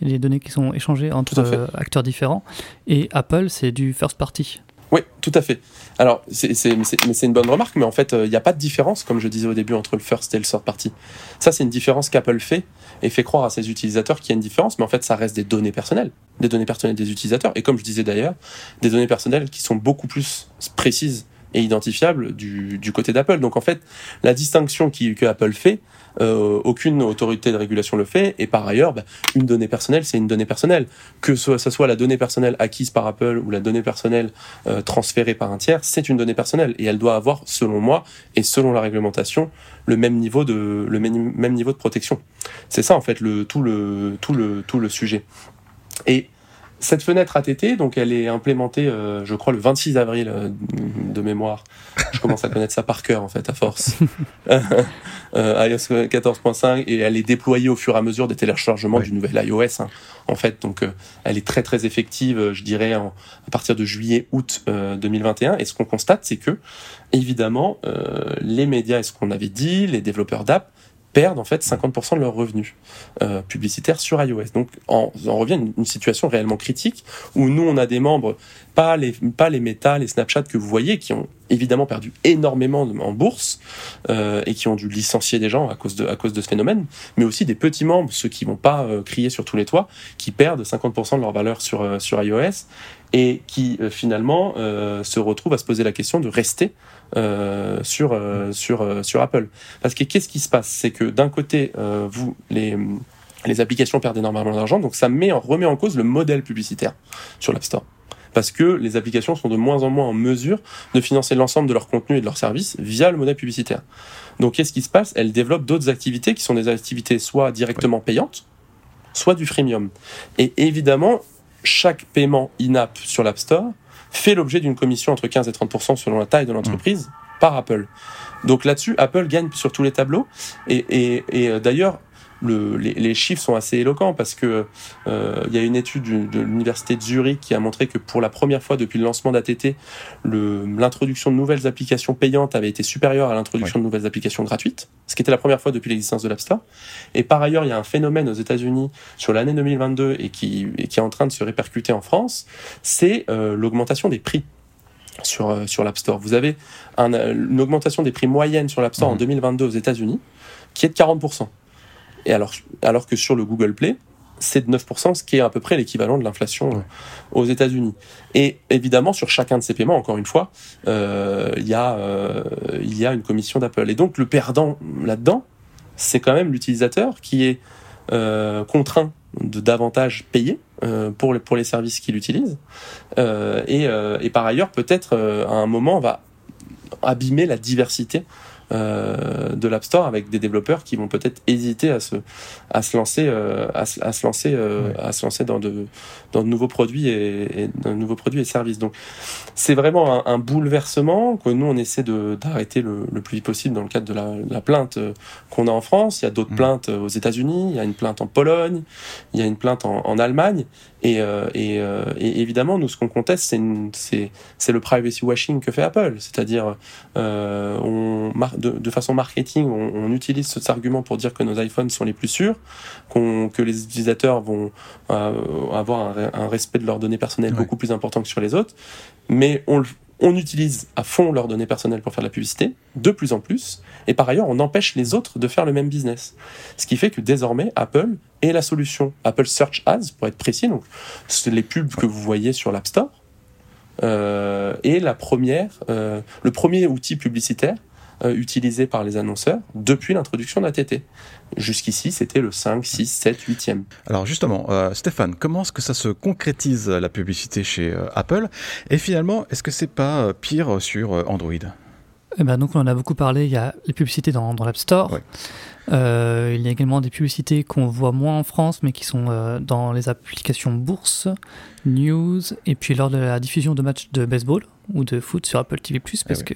les données qui sont échangées entre euh, acteurs différents, et Apple, c'est du first party. Oui, tout à fait. Alors, c'est une bonne remarque, mais en fait, euh, il n'y a pas de différence, comme je disais au début, entre le first et le third party. Ça, c'est une différence qu'Apple fait et fait croire à ses utilisateurs qu'il y a une différence, mais en fait, ça reste des données personnelles, des données personnelles des utilisateurs, et comme je disais d'ailleurs, des données personnelles qui sont beaucoup plus précises et identifiables du, du côté d'Apple. Donc en fait, la distinction qui, que Apple fait, euh, aucune autorité de régulation le fait. Et par ailleurs, bah, une donnée personnelle, c'est une donnée personnelle. Que ce, soit la donnée personnelle acquise par Apple ou la donnée personnelle euh, transférée par un tiers, c'est une donnée personnelle. Et elle doit avoir, selon moi, et selon la réglementation, le même niveau de, le même niveau de protection. C'est ça, en fait, le, tout, le, tout, le, tout le sujet. Et cette fenêtre ATT, donc elle est implémentée, euh, je crois, le 26 avril euh, de mémoire. Je commence à connaître ça par cœur, en fait, à force. euh, iOS 14.5 et elle est déployée au fur et à mesure des téléchargements du nouvel iOS, hein, en fait. Donc, euh, elle est très très effective, je dirais, à partir de juillet-août 2021. Et ce qu'on constate, c'est que, évidemment, les médias, et ce qu'on avait dit, les développeurs d'app perdent en fait 50% de leurs revenus euh, publicitaires sur iOS. Donc on, revient à une, situation réellement critique où nous on a des membres, pas les pas les Meta, les Snapchat que vous voyez, qui ont évidemment perdu énormément en bourse euh, et qui ont dû licencier des gens à cause de à cause de ce phénomène, mais aussi des petits membres, ceux qui vont pas euh, crier sur tous les toits, qui perdent 50% de leur valeur sur euh, sur iOS et qui euh, finalement se retrouvent à se poser la question de rester euh, sur euh, sur euh, sur Apple. Parce que qu'est-ce qui se passe, c'est que d'un côté, vous les les applications perdent énormément d'argent, donc ça met remet en cause le modèle publicitaire sur l'App Store. Parce que les applications sont de moins en moins en mesure de financer l'ensemble de leur contenu et de leurs services via le modèle publicitaire. Donc qu'est-ce qui se passe? Elles développent d'autres activités qui sont des activités soit directement payantes, soit du freemium. Et évidemment, chaque paiement in-app sur l'App Store fait l'objet d'une commission entre 15 et 30 selon la taille de l'entreprise par Apple. Donc là-dessus, Apple gagne sur tous les tableaux. Et, et, et euh, d'ailleurs, le, les, les, chiffres sont assez éloquents parce que euh, il y a une étude de l'université de Zurich qui a montré que pour la première fois depuis le lancement d'ATT, l'introduction de nouvelles applications payantes avait été supérieure à l'introduction de nouvelles applications gratuites, ce qui était la première fois depuis l'existence de l'App Store. Et par ailleurs, il y a un phénomène aux États-Unis sur l'année 2022 et qui, et qui est en train de se répercuter en France, c'est euh, l'augmentation des prix sur, euh, sur l'App Store. Vous avez un, une augmentation des prix moyenne sur l'App Store en 2022 mmh. aux États-Unis qui est de 40%. Et alors, alors que sur le Google Play, c'est de 9%, ce qui est à peu près l'équivalent de l'inflation euh, aux États-Unis. Et évidemment, sur chacun de ces paiements, encore une fois, euh, il, y a, euh, il y a une commission d'Apple. Et donc, le perdant là-dedans, c'est quand même l'utilisateur qui est euh, contraint de davantage payer euh, pour, les, pour les services qu'il utilise. Euh, et, et, par ailleurs, peut-être à un moment, va abîmer la diversité euh, de l'App Store avec des développeurs qui vont peut-être hésiter à se, à se lancer, euh, à, se, à, se lancer, euh, à se lancer dans de, dans de nouveaux produits et, et de nouveaux produits et services. Donc, c'est vraiment un, un, bouleversement que nous on essaie de d'arrêter le, le, plus vite possible dans le cadre de la, la plainte qu'on a en France. Il y a d'autres mmh. plaintes aux États-Unis, il y a une plainte en Pologne, il y a une plainte en, en Allemagne. Et, euh, et, euh, et, évidemment, nous, ce qu'on conteste, c'est le privacy washing que fait Apple. C'est-à-dire, euh, on, de, de, façon marketing, on, on, utilise cet argument pour dire que nos iPhones sont les plus sûrs, qu que les utilisateurs vont euh, avoir un, un, respect de leurs données personnelles ouais. beaucoup plus important que sur les autres. Mais on, on utilise à fond leurs données personnelles pour faire de la publicité, de plus en plus, et par ailleurs, on empêche les autres de faire le même business. Ce qui fait que désormais, Apple est la solution. Apple Search Ads, pour être précis, donc c'est les pubs que vous voyez sur l'App Store, euh, est la première, euh, le premier outil publicitaire utilisé par les annonceurs depuis l'introduction d'ATT. Jusqu'ici, c'était le 5, 6, 7, 8e. Alors justement, euh, Stéphane, comment est-ce que ça se concrétise la publicité chez euh, Apple? Et finalement, est-ce que c'est pas euh, pire sur euh, Android? Eh ben donc on en a beaucoup parlé, il y a les publicités dans, dans l'App Store, ouais. Euh, il y a également des publicités qu'on voit moins en France mais qui sont euh, dans les applications bourse, news et puis lors de la diffusion de matchs de baseball ou de foot sur Apple TV+, parce eh que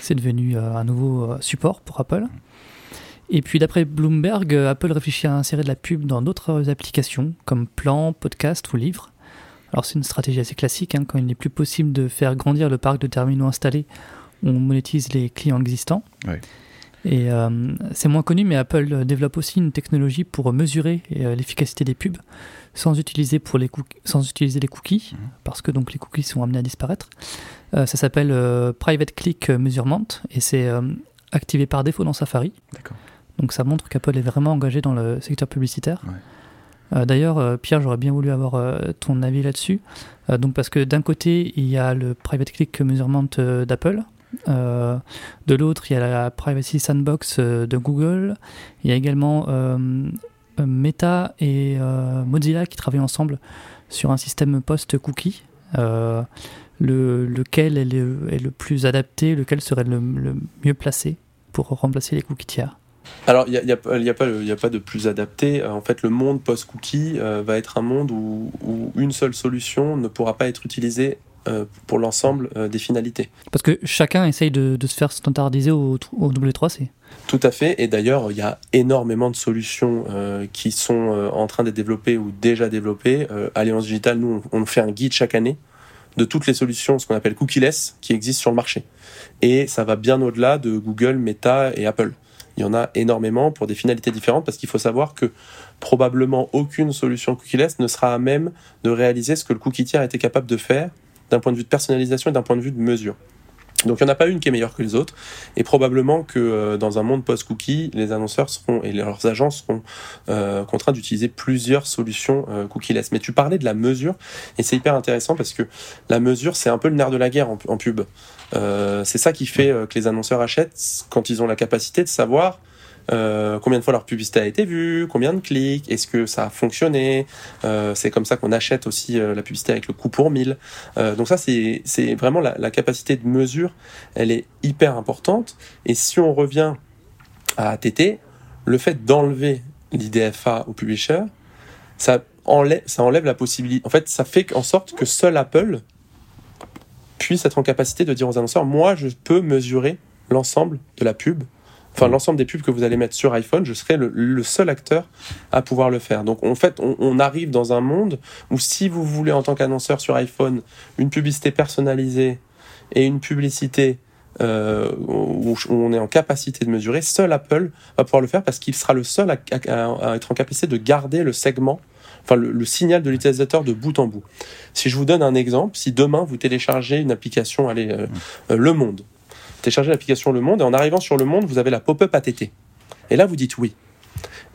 c'est devenu euh, un nouveau support pour Apple. Et puis d'après Bloomberg, Apple réfléchit à insérer de la pub dans d'autres applications comme Plan, Podcast ou Livre. Alors c'est une stratégie assez classique, hein, quand il n'est plus possible de faire grandir le parc de terminaux installés on monétise les clients existants. Oui. Et euh, c'est moins connu, mais Apple développe aussi une technologie pour mesurer euh, l'efficacité des pubs sans utiliser, pour les, sans utiliser les cookies, mmh. parce que donc les cookies sont amenés à disparaître. Euh, ça s'appelle euh, Private Click Measurement et c'est euh, activé par défaut dans Safari. Donc ça montre qu'Apple est vraiment engagé dans le secteur publicitaire. Ouais. Euh, D'ailleurs, euh, Pierre, j'aurais bien voulu avoir euh, ton avis là-dessus. donc parce que d'un côté, il y a le Private Click Measurement d'Apple, euh, de l'autre, il y a la Privacy Sandbox euh, de Google. Il y a également euh, Meta et Mozilla qui travaillent ensemble sur un système post-cookie. Le, lequel est le, plus adapté, lequel serait le, mieux placé pour remplacer les cookies tiers? Alors, il n'y a, pas, de plus adapté. En fait, le monde post-cookie va être un monde où, une seule solution ne pourra pas être utilisée pour l'ensemble des finalités. Parce que chacun essaye de, de se faire standardiser au, au W3C. Tout à fait. Et d'ailleurs, il y a énormément de solutions euh, qui sont euh, en train d'être développées ou déjà développées. Euh, Alliance Digitale, nous, on, fait un guide chaque année de toutes les solutions, ce qu'on appelle cookieless, qui existent sur le marché. Et ça va bien au-delà de Google, Meta et Apple. Il y en a énormément pour des finalités différentes parce qu'il faut savoir que probablement aucune solution cookieless ne sera à même de réaliser ce que le cookie tiers était capable de faire d'un point de vue de personnalisation et d'un point de vue de mesure. Donc il n'y en a pas une qui est meilleure que les autres, et probablement que euh, dans un monde post-cookie, les annonceurs seront et leurs agents seront euh, contraints d'utiliser plusieurs solutions euh, cookie-less. Mais tu parlais de la mesure, et c'est hyper intéressant parce que la mesure, c'est un peu le nerf de la guerre en, pub. c'est ça qui fait que les annonceurs achètent quand ils ont la capacité de savoir euh, combien de fois leur publicité a été vue, combien de clics, est-ce que ça a fonctionné. Euh, c'est comme ça qu'on achète aussi euh, la publicité avec le coût pour 1000. donc ça, c'est vraiment la, la, capacité de mesure, elle est hyper importante. Et si on revient à ATT, le fait d'enlever l'IDFA au publisher, ça enlève, ça enlève la possibilité. En fait, ça fait en sorte que seul Apple puisse être en capacité de dire aux annonceurs, moi, je peux mesurer l'ensemble de la pub enfin l'ensemble des pubs que vous allez mettre sur iPhone, je serai le, seul acteur à pouvoir le faire. Donc en fait, on, arrive dans un monde où si vous voulez en tant qu'annonceur sur iPhone une publicité personnalisée et une publicité euh, où, on est en capacité de mesurer, seul Apple va pouvoir le faire parce qu'il sera le seul à, être en capacité de garder le segment, enfin le, signal de l'utilisateur de bout en bout. Si je vous donne un exemple, si demain vous téléchargez une application, allez, euh, euh, Le Monde, téléchargez l'application Le Monde et en arrivant sur Le Monde, vous avez la pop-up ATT. Et là, vous dites oui.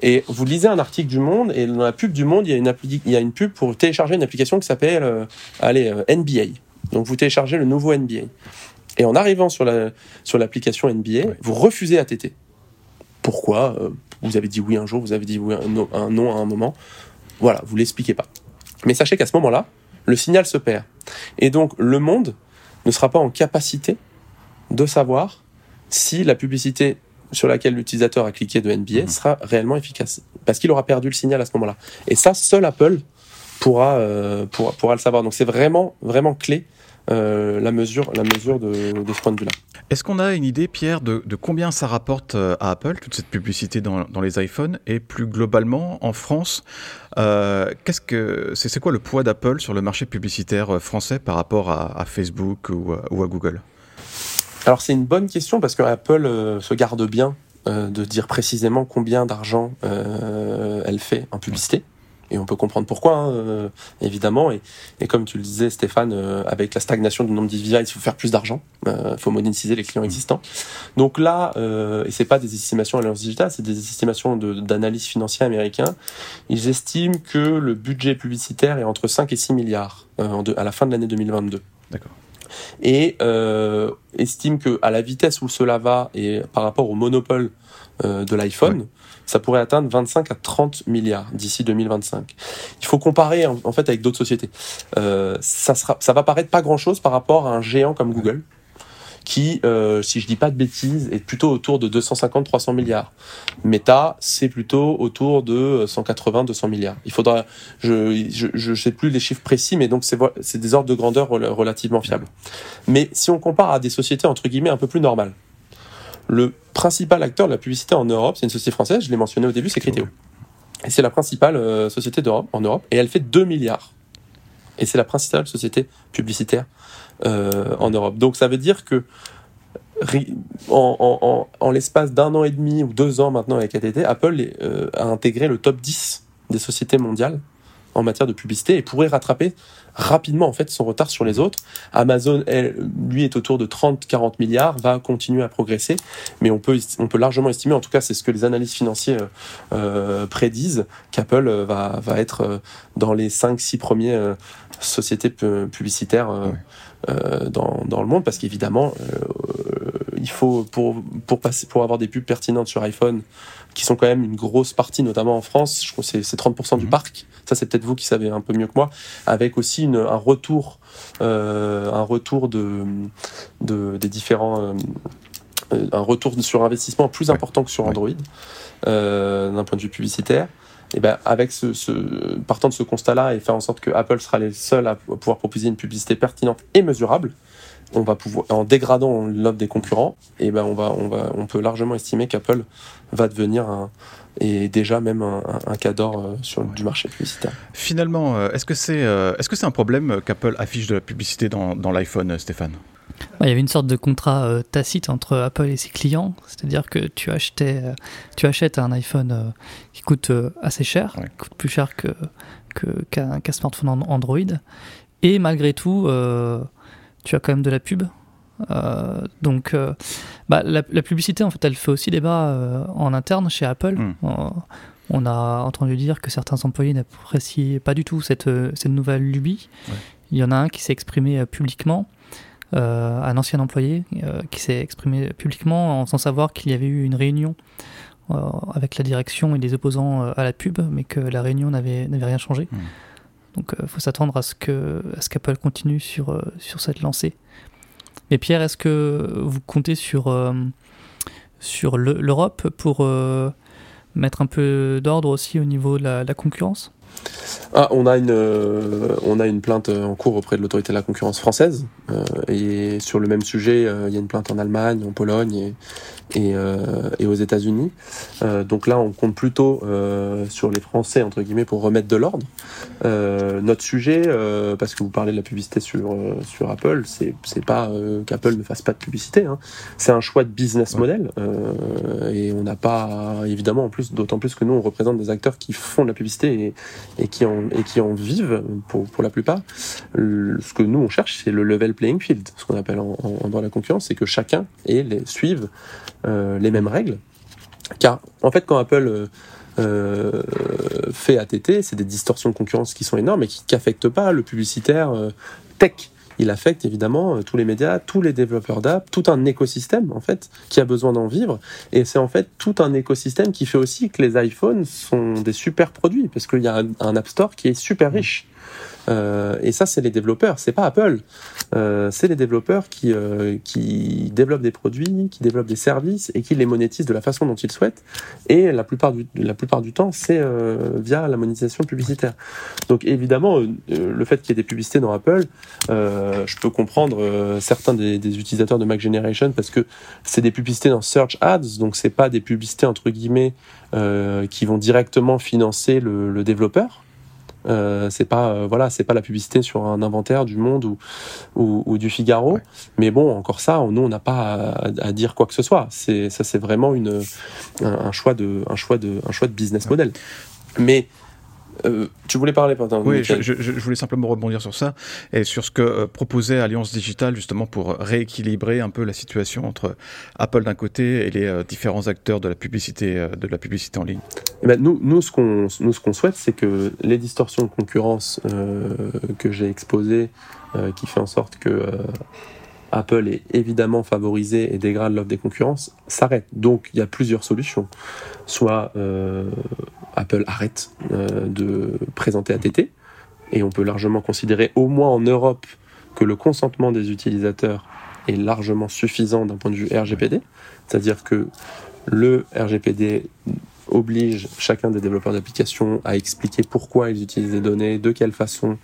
Et vous lisez un article du Monde et dans la pub du Monde, il y a une, il y a une pub pour télécharger une application qui s'appelle euh, allez, euh, NBA. Donc vous téléchargez le nouveau NBA. Et en arrivant sur la sur l'application NBA, vous refusez ATT. Pourquoi euh, Vous avez dit oui un jour, vous avez dit oui un, un non à un moment. Voilà, vous l'expliquez pas. Mais sachez qu'à ce moment-là, le signal se perd. Et donc le Monde ne sera pas en capacité de savoir si la publicité sur laquelle l'utilisateur a cliqué de NBA mhm. sera réellement efficace. Parce qu'il aura perdu le signal à ce moment-là. Et ça, seul Apple pourra, euh, pourra, le savoir. Donc c'est vraiment, vraiment clé euh, la mesure, la mesure de, ce point de vue-là. Est-ce qu'on a une idée, Pierre, de, combien ça rapporte euh, à Apple, toute cette publicité dans, les iPhones, et plus globalement, en France, qu'est-ce que c'est, quoi le poids d'Apple sur le marché publicitaire français par rapport à, Facebook ou à Google? Alors c'est une bonne question parce que Apple euh, se garde bien euh, de dire précisément combien d'argent euh, elle fait en publicité. Et on peut comprendre pourquoi, hein, évidemment. Et, comme tu le disais, Stéphane, avec la stagnation du nombre d'utilisateurs, il faut faire plus d'argent. Il faut monétiser les clients existants. Donc là, et c'est pas des estimations à l'heure digitale, c'est des estimations d'analyse financière américains. Ils estiment que le budget publicitaire est entre 5 et 6 milliards à la fin de l'année 2022. D'accord et euh, estime que à la vitesse où cela va et par rapport au monopole euh, de l'iPhone, ça pourrait atteindre 25 à 30 milliards d'ici 2025. Il faut comparer en, fait avec d'autres sociétés. Euh, ça sera, ça va paraître pas grand chose par rapport à un géant comme Google qui, euh, si je dis pas de bêtises, est plutôt autour de 250-300 milliards. Meta, c'est plutôt autour de 180-200 milliards. Il faudra, je, je, je sais plus les chiffres précis, mais donc c'est des ordres de grandeur relativement fiables. Mais si on compare à des sociétés entre guillemets un peu plus normales, le principal acteur de la publicité en Europe, c'est une société française, je l'ai mentionné au début, c'est Criteo. Et c'est la principale euh, société d'Europe en Europe, et elle fait 2 milliards. Et c'est la principale société publicitaire en Europe. Donc ça veut dire que en, en, l'espace d'un an et demi ou deux ans maintenant avec ATT, Apple euh, a intégré le top 10 des sociétés mondiales en matière de publicité et pourrait rattraper rapidement en fait son retard sur les autres. Amazon, elle, lui, est autour de 30-40 milliards, va continuer à progresser, mais on peut, on peut largement estimer, en tout cas c'est ce que les analyses financières euh, prédisent, qu'Apple va, va être dans les 5-6 premiers sociétés publicitaires. Euh, dans, dans, le monde parce qu'évidemment euh, il faut pour pour passer pour avoir des pubs pertinentes sur iPhone qui sont quand même une grosse partie notamment en France je crois c'est 30% du mhm. parc ça c'est peut-être vous qui savez un peu mieux que moi avec aussi une, un retour euh, un retour de, de des différents un retour sur investissement plus important que sur Android d'un point de vue publicitaire. Et ben avec ce, ce, partant de ce constat-là et faire en sorte que Apple sera les seuls à pouvoir proposer une publicité pertinente et mesurable, on va pouvoir, en dégradant l'offre des concurrents, et ben on va, on va, on peut largement estimer qu'Apple va devenir un, et déjà même un, un cadre euh, sur du marché publicitaire. Finalement, euh, est-ce que c'est euh, est-ce que c'est un problème qu'Apple affiche de la publicité dans, dans l'iPhone, Stéphane? Il y avait une sorte de contrat tacite entre Apple et ses clients, c'est-à-dire que tu achetais, tu achètes un iPhone qui coûte assez cher, qui coûte plus cher que qu'un smartphone Android, et malgré tout, tu as quand même de la pub. Euh, donc, euh, bah, la, publicité, en fait, elle fait aussi débat euh, en interne chez Apple. Hmm. on a entendu dire que certains employés n'appréciaient pas du tout cette, cette nouvelle lubie. Il y en a un qui s'est exprimé publiquement, un ancien employé qui s'est exprimé publiquement sans savoir qu'il y avait eu une réunion avec la direction et les opposants à la pub, mais que la réunion n'avait rien changé. Hmm. Donc il euh, faut s'attendre à ce que ce qu'Apple continue sur, euh, sur cette lancée. Mais Pierre, est-ce que vous comptez sur, euh, sur l'Europe pour mettre un peu d'ordre aussi au niveau de la concurrence? Ah, on a une euh, on a une plainte en cours auprès de l'autorité de la concurrence française euh, et sur le même sujet, euh, il y a une plainte en Allemagne, en Pologne et et, et aux États-Unis. donc là, on compte plutôt sur les Français entre guillemets pour remettre de l'ordre. notre sujet, parce que vous parlez de la publicité sur sur Apple, c'est c'est pas qu'Apple ne fasse pas de publicité. Hein. C'est un choix de business model et on n'a pas évidemment en plus d'autant plus que nous on représente des acteurs qui font de la publicité et, et qui en et qui en vivent pour, pour la plupart. ce que nous on cherche, c'est le level playing field, ce qu'on appelle en, dans la concurrence, c'est que chacun et les suive euh, les mêmes règles. Car en fait, quand Apple euh, euh fait ATT, c'est des distorsions de concurrence qui sont énormes et qui n'affectent pas le publicitaire tech il affecte évidemment euh, tous les médias, tous les développeurs d'app, tout un écosystème en fait qui a besoin d'en vivre. Et c'est en fait tout un écosystème qui fait aussi que les iPhones sont des super produits parce qu'il y a un, App Store qui est super riche. Euh, et ça, c'est les développeurs, c'est pas Apple. Euh, c'est les développeurs qui, euh, qui développent des produits, qui développent des services et qui les monétisent de la façon dont ils souhaitent. Et la plupart du, la plupart du temps, c'est via la monétisation publicitaire. Donc évidemment, le fait qu'il y ait des publicités dans Apple, je peux comprendre certains des, utilisateurs de Mac Generation parce que c'est des publicités dans Search Ads, donc c'est pas des publicités entre guillemets qui vont directement financer le développeur. Euh, c'est pas euh, voilà, c'est pas la publicité sur un inventaire du Monde ou ou, du Figaro. Mais bon, encore ça, nous on n'a pas à, dire quoi que ce soit. C'est ça, c'est vraiment une un, choix de un choix de un choix de business model. Mais euh, tu voulais parler, pardon. Oui, je, voulais simplement rebondir sur ça et sur ce que euh, proposait Alliance Digitale justement pour rééquilibrer un peu la situation entre Apple d'un côté et les euh, différents acteurs de la publicité, de la publicité en ligne. Eh ben, nous, nous, ce qu'on, nous, ce qu'on souhaite, c'est que les distorsions de concurrence que j'ai exposées, qui fait en sorte que Apple est évidemment favorisé et dégrade l'offre des concurrences, s'arrête. Donc il y a plusieurs solutions. Soit Apple arrête euh, de présenter ATT, et on peut largement considérer, au moins en Europe, que le consentement des utilisateurs est largement suffisant d'un point de vue RGPD, c'est-à-dire que le RGPD oblige chacun des développeurs d'applications à expliquer pourquoi ils utilisent les données, de quelle façon,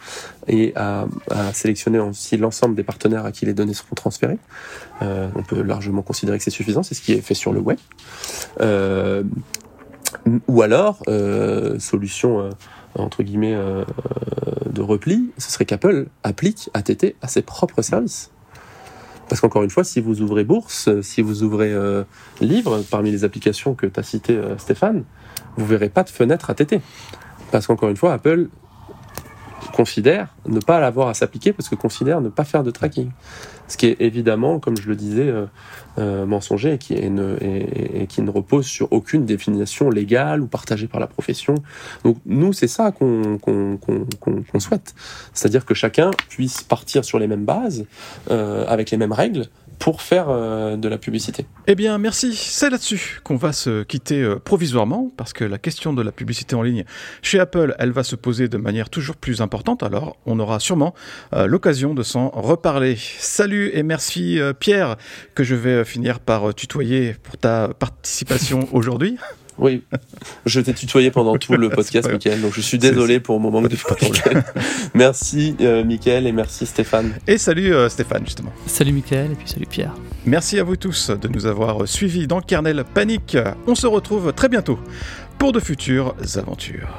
et à, sélectionner aussi l'ensemble des partenaires à qui les données seront transférées. Euh, on peut largement considérer que c'est suffisant, c'est ce qui est fait sur le web. Euh, ou alors, euh, solution entre guillemets de repli, ce serait qu'Apple applique ATT à ses propres services. Parce qu'encore une fois, si vous ouvrez Bourse, si vous ouvrez euh, Livre, parmi les applications que tu as citées, euh, Stéphane, vous verrez pas de fenêtre ATT. Parce qu'encore une fois, Apple considère ne pas l'avoir à s'appliquer parce que considère ne pas faire de tracking. Ce qui est évidemment, comme je le disais, euh, euh, mensonger et qui, ne, repose sur aucune définition légale ou partagée par la profession. Donc nous, c'est ça qu'on souhaite. C'est-à-dire que chacun puisse partir sur les mêmes bases, euh, avec les mêmes règles, pour faire de la publicité. Eh bien, merci. C'est là-dessus qu'on va se quitter provisoirement, parce que la question de la publicité en ligne chez Apple, elle va se poser de manière toujours plus importante, alors on aura sûrement l'occasion de s'en reparler. Salut salut et merci Pierre, que je vais finir par tutoyer pour ta participation aujourd'hui. Oui, je t'ai tutoyé pendant tout le podcast, Mickaël, donc je suis désolé pour mon manque de problème. merci, euh, Mickaël, et merci, Stéphane. Et salut, euh, Stéphane, justement. Salut, Mickaël, et puis salut, Pierre. Merci à vous tous de nous avoir suivis dans le kernel Panique. On se retrouve très bientôt pour de futures aventures.